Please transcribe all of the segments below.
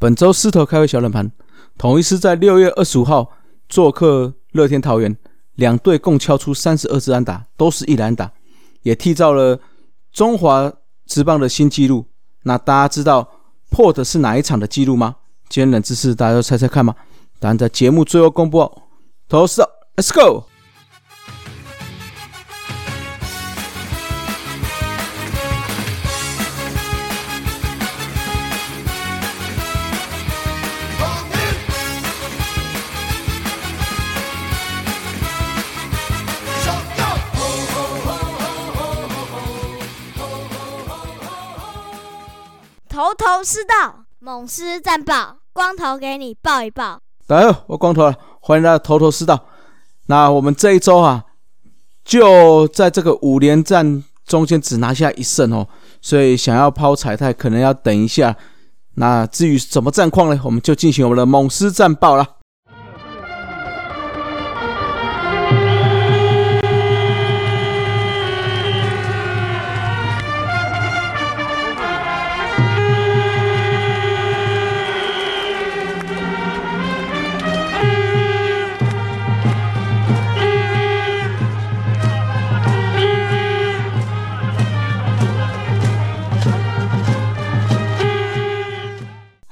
本周狮头开胃小冷盘，统一师在六月二十五号做客乐天桃园，两队共敲出三十二支安打，都是一篮打，也缔造了中华职棒的新纪录。那大家知道破的是哪一场的记录吗？今天冷知识，大家都猜猜看吗？答案在节目最后公布哦。投手，Let's go！头头是道，猛狮战报，光头给你报一报。来，我光头了，欢迎大家头头是道。那我们这一周啊，就在这个五连战中间只拿下一胜哦，所以想要抛彩太可能要等一下。那至于什么战况呢？我们就进行我们的猛狮战报了。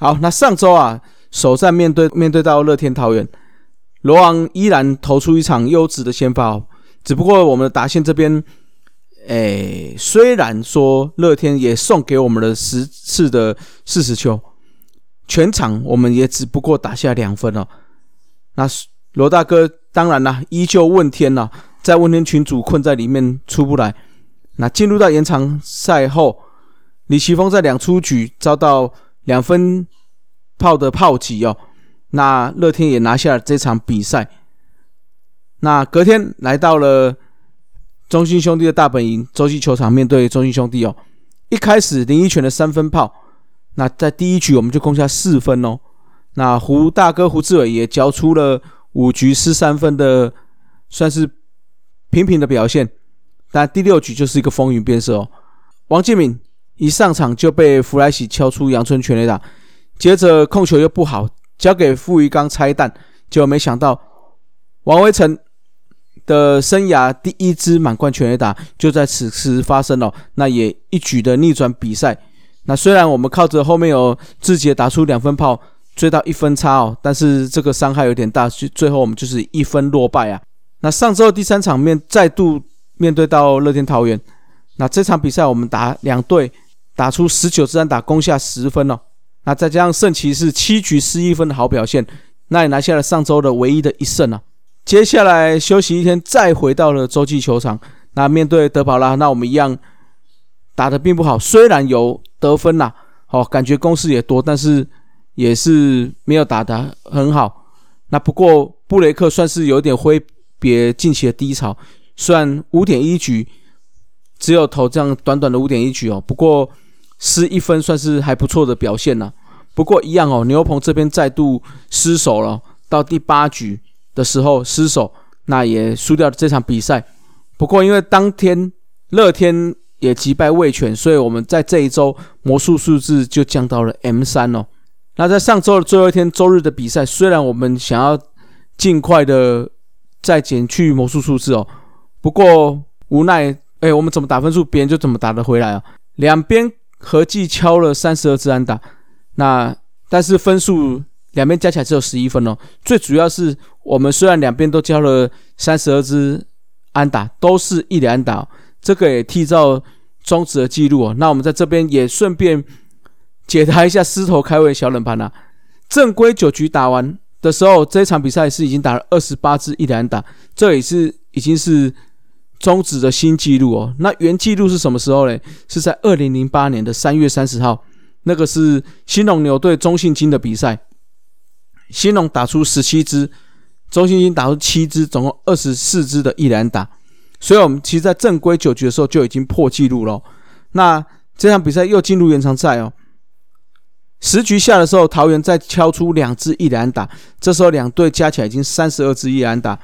好，那上周啊，首战面对面对到乐天桃园，罗王依然投出一场优质的先发哦。只不过我们的达线这边，哎，虽然说乐天也送给我们了十次的四十球，全场我们也只不过打下两分哦。那罗大哥当然啦，依旧问天呐，在问天群主困在里面出不来。那进入到延长赛后，李奇峰在两出局遭到。两分炮的炮击哦，那乐天也拿下了这场比赛。那隔天来到了中信兄弟的大本营洲际球场，面对中信兄弟哦。一开始林一泉的三分炮，那在第一局我们就攻下四分哦。那胡大哥胡志伟也交出了五局失三分的，算是平平的表现。但第六局就是一个风云变色哦，王建敏。一上场就被弗莱喜敲出阳春全垒打，接着控球又不好，交给傅余刚拆弹，结果没想到王威成的生涯第一支满贯全垒打就在此时发生了，那也一举的逆转比赛。那虽然我们靠着后面有志杰打出两分炮追到一分差哦，但是这个伤害有点大，最后我们就是一分落败啊。那上周第三场面再度面对到乐天桃园，那这场比赛我们打两队。打出十九支安打，攻下十分哦。那再加上圣骑士七局失一分的好表现，那也拿下了上周的唯一的一胜啊。接下来休息一天，再回到了洲际球场。那面对德保拉，那我们一样打的并不好。虽然有得分呐，好感觉攻势也多，但是也是没有打得很好。那不过布雷克算是有点挥别近期的低潮，虽然五点一局只有投这样短短的五点一局哦，不过。失一分算是还不错的表现了，不过一样哦，牛棚这边再度失手了。到第八局的时候失手，那也输掉了这场比赛。不过因为当天乐天也击败味全，所以我们在这一周魔术数字就降到了 M 三哦。那在上周的最后一天周日的比赛，虽然我们想要尽快的再减去魔术数字哦，不过无奈哎，我们怎么打分数，别人就怎么打得回来啊？两边。合计敲了三十二支安打，那但是分数两边加起来只有十一分哦。最主要是我们虽然两边都交了三十二支安打，都是一连安打，这个也缔造终止的记录哦。那我们在这边也顺便解答一下狮头开胃小冷盘啊。正规九局打完的时候，这场比赛是已经打了二十八支一两打，这也是已经是。终止的新纪录哦，那原纪录是什么时候呢？是在二零零八年的三月三十号，那个是新龙牛队中信金的比赛，新龙打出十七支，中信金打出七支，总共二十四支的一篮打，所以我们其实，在正规九局的时候就已经破纪录了。那这场比赛又进入延长赛哦，十局下的时候，桃园再敲出两支一篮打，这时候两队加起来已经三十二支一篮打，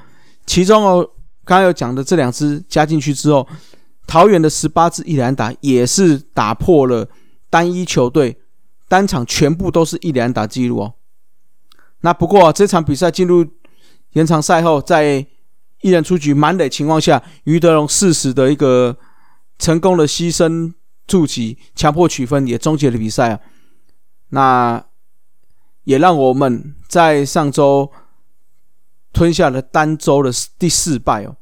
其中哦。刚刚有讲的这两支加进去之后，桃园的十八支一连打也是打破了单一球队单场全部都是一连打记录哦。那不过这场比赛进入延长赛后，在一人出局满垒情况下，于德龙适时的一个成功的牺牲助击，强迫取分，也终结了比赛啊。那也让我们在上周吞下了单周的第四败哦。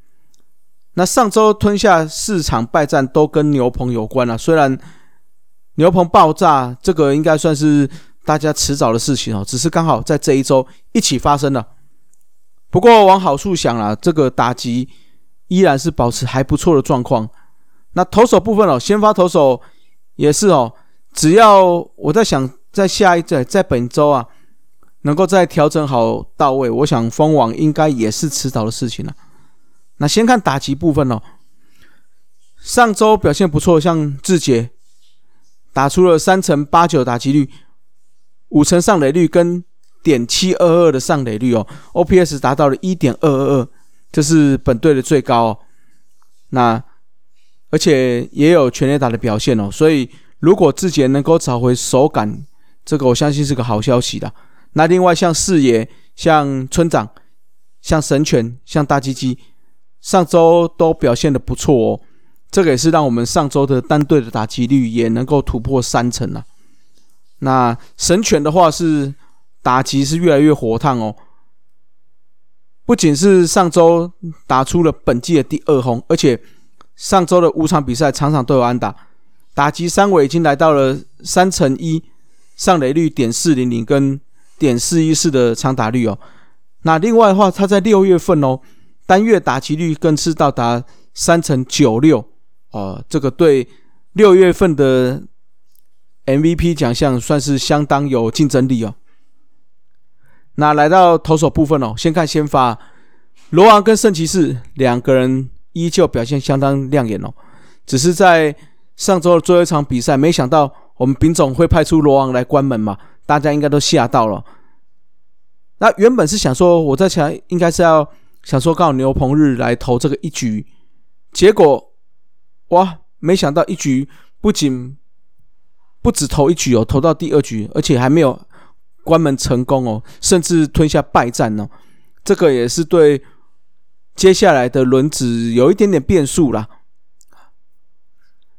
那上周吞下四场败战都跟牛棚有关了，虽然牛棚爆炸这个应该算是大家迟早的事情哦，只是刚好在这一周一起发生了。不过往好处想啦，这个打击依然是保持还不错的状况。那投手部分哦，先发投手也是哦，只要我在想，在下一在在本周啊，能够再调整好到位，我想封王应该也是迟早的事情了。那先看打击部分哦，上周表现不错，像志杰打出了三成八九打击率，五成上垒率跟。点七二二的上垒率哦，OPS 达到了一点二二二，这是本队的最高。那而且也有全垒打的表现哦，所以如果志杰能够找回手感，这个我相信是个好消息的。那另外像四爷、像村长、像神犬、像大鸡鸡，上周都表现的不错哦，这个也是让我们上周的单队的打击率也能够突破三成了。那神犬的话是。打击是越来越火烫哦，不仅是上周打出了本季的第二轰，而且上周的五场比赛场场都有安打，打击三围已经来到了三乘一，上垒率点四零零跟点四一四的长打率哦。那另外的话，他在六月份哦，单月打击率更是到达三乘九六哦，这个对六月份的 MVP 奖项算是相当有竞争力哦。那来到投手部分哦，先看先发罗王跟圣骑士两个人依旧表现相当亮眼哦，只是在上周的最后一场比赛，没想到我们丙总会派出罗王来关门嘛，大家应该都吓到了。那原本是想说，我在想应该是要想说告牛棚日来投这个一局，结果哇，没想到一局不仅不止投一局哦，投到第二局，而且还没有。关门成功哦，甚至吞下败战哦，这个也是对接下来的轮子有一点点变数啦。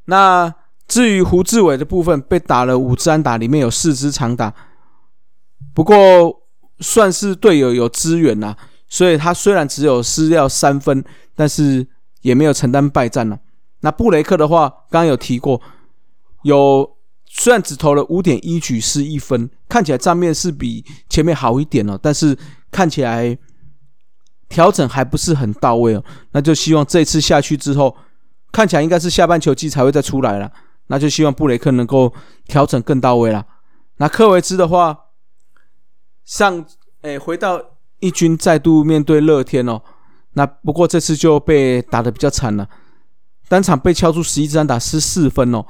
那至于胡志伟的部分，被打了五支安打，里面有四支长打，不过算是队友有支援呐，所以他虽然只有失掉三分，但是也没有承担败战了。那布雷克的话，刚刚有提过，有。虽然只投了五点一局失一分，看起来账面是比前面好一点了，但是看起来调整还不是很到位哦。那就希望这次下去之后，看起来应该是下半球季才会再出来了。那就希望布雷克能够调整更到位了。那科维兹的话，上诶回到一军再度面对乐天哦，那不过这次就被打的比较惨了，单场被敲出十一支安打失四分哦。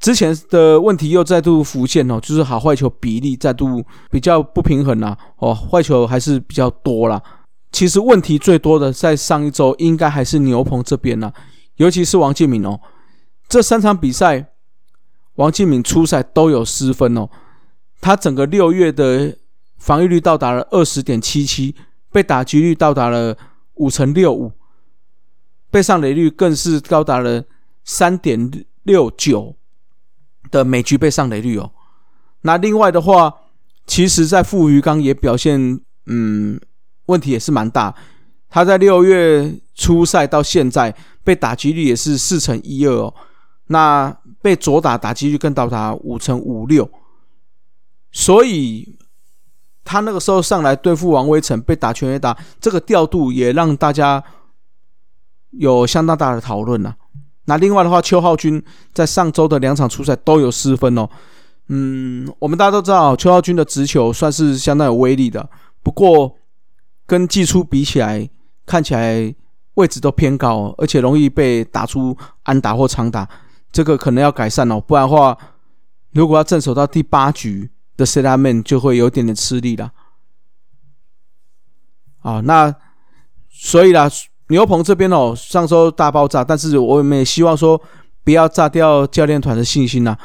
之前的问题又再度浮现哦，就是好坏球比例再度比较不平衡啦，哦，坏球还是比较多啦。其实问题最多的在上一周应该还是牛棚这边啦，尤其是王建敏哦，这三场比赛王建敏初赛都有失分哦，他整个六月的防御率到达了二十点七七，被打击率到达了五成六五，被上垒率更是高达了三点六九。的每局被上垒率哦，那另外的话，其实在富余刚也表现，嗯，问题也是蛮大。他在六月初赛到现在被打击率也是四成一二哦，那被左打打击率更到达五成五六，所以他那个时候上来对付王威成被打全垒打，这个调度也让大家有相当大的讨论了。那另外的话，邱浩军在上周的两场初赛都有失分哦。嗯，我们大家都知道，邱浩军的直球算是相当有威力的，不过跟季初比起来，看起来位置都偏高，而且容易被打出安打或长打，这个可能要改善哦。不然的话，如果要镇守到第八局的 set man，就会有点点吃力了。啊，那所以啦。牛棚这边哦，上周大爆炸，但是我们也希望说不要炸掉教练团的信心呐。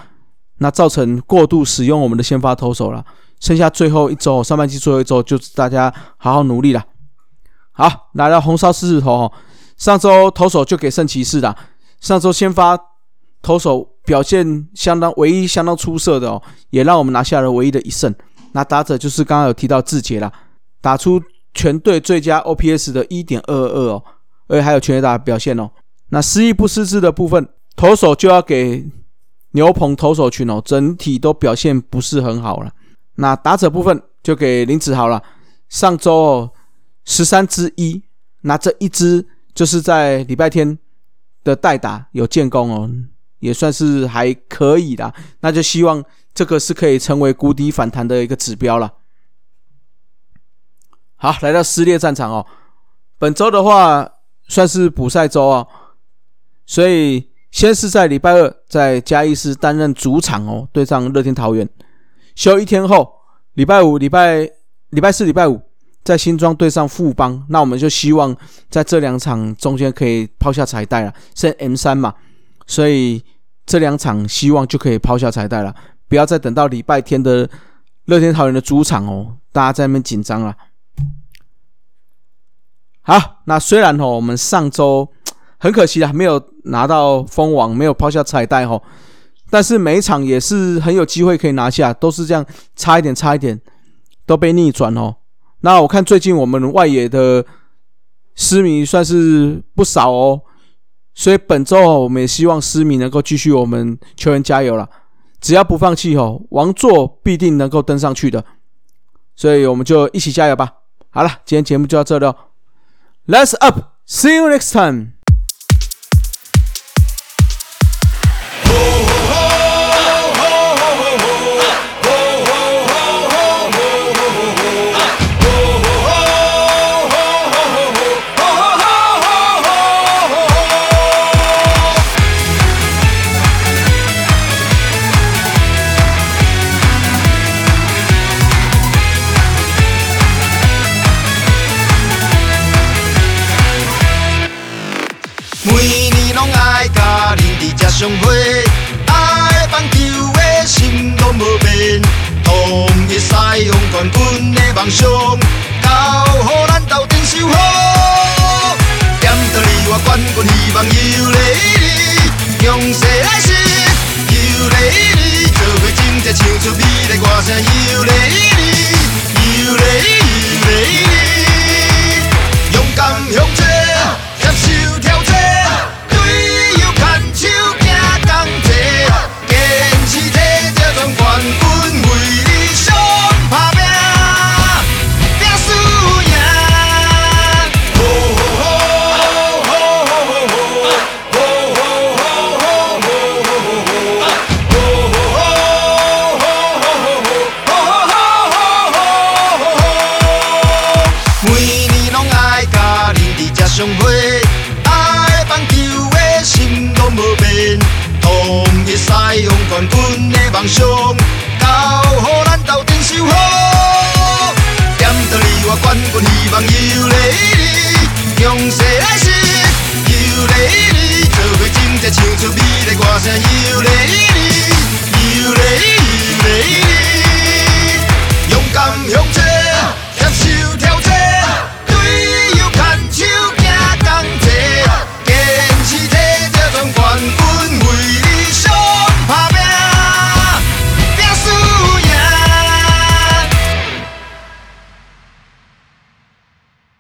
那造成过度使用我们的先发投手了。剩下最后一周，上半季最后一周，就是大家好好努力了。好，来到红烧狮子头哦，上周投手就给圣骑士了。上周先发投手表现相当，唯一相当出色的哦，也让我们拿下了唯一的一胜。那打者就是刚刚有提到志杰了，打出全队最佳 OPS 的一点二二哦，而且还有全垒打表现哦。那失意不失智的部分，投手就要给牛棚投手群哦，整体都表现不是很好了。那打者部分就给林子豪了。上周哦，十三支一，那这一支就是在礼拜天的代打有建功哦，也算是还可以的。那就希望这个是可以成为谷底反弹的一个指标了。好，来到撕裂战场哦，本周的话算是补赛周啊，所以先是在礼拜二在嘉义市担任主场哦，对上乐天桃园。休一天后，礼拜五、礼拜礼拜四、礼拜五在新庄对上富邦，那我们就希望在这两场中间可以抛下彩带了，剩 M 三嘛，所以这两场希望就可以抛下彩带了，不要再等到礼拜天的乐天桃园的主场哦，大家在那边紧张了。好，那虽然哦，我们上周很可惜啊，没有拿到封王，没有抛下彩带哦。但是每一场也是很有机会可以拿下，都是这样差一点差一点都被逆转哦。那我看最近我们外野的失迷算是不少哦，所以本周哦，我们也希望失迷能够继续我们球员加油了，只要不放弃哦，王座必定能够登上去的，所以我们就一起加油吧。好了，今天节目就到这了，Let's up，see you next time。相会，爱棒球的心拢无变，同一赛用冠军的梦想，交予咱斗阵守好。点到你我冠军希望又来你，用势来势又来你，做伙真正唱出美丽歌声又来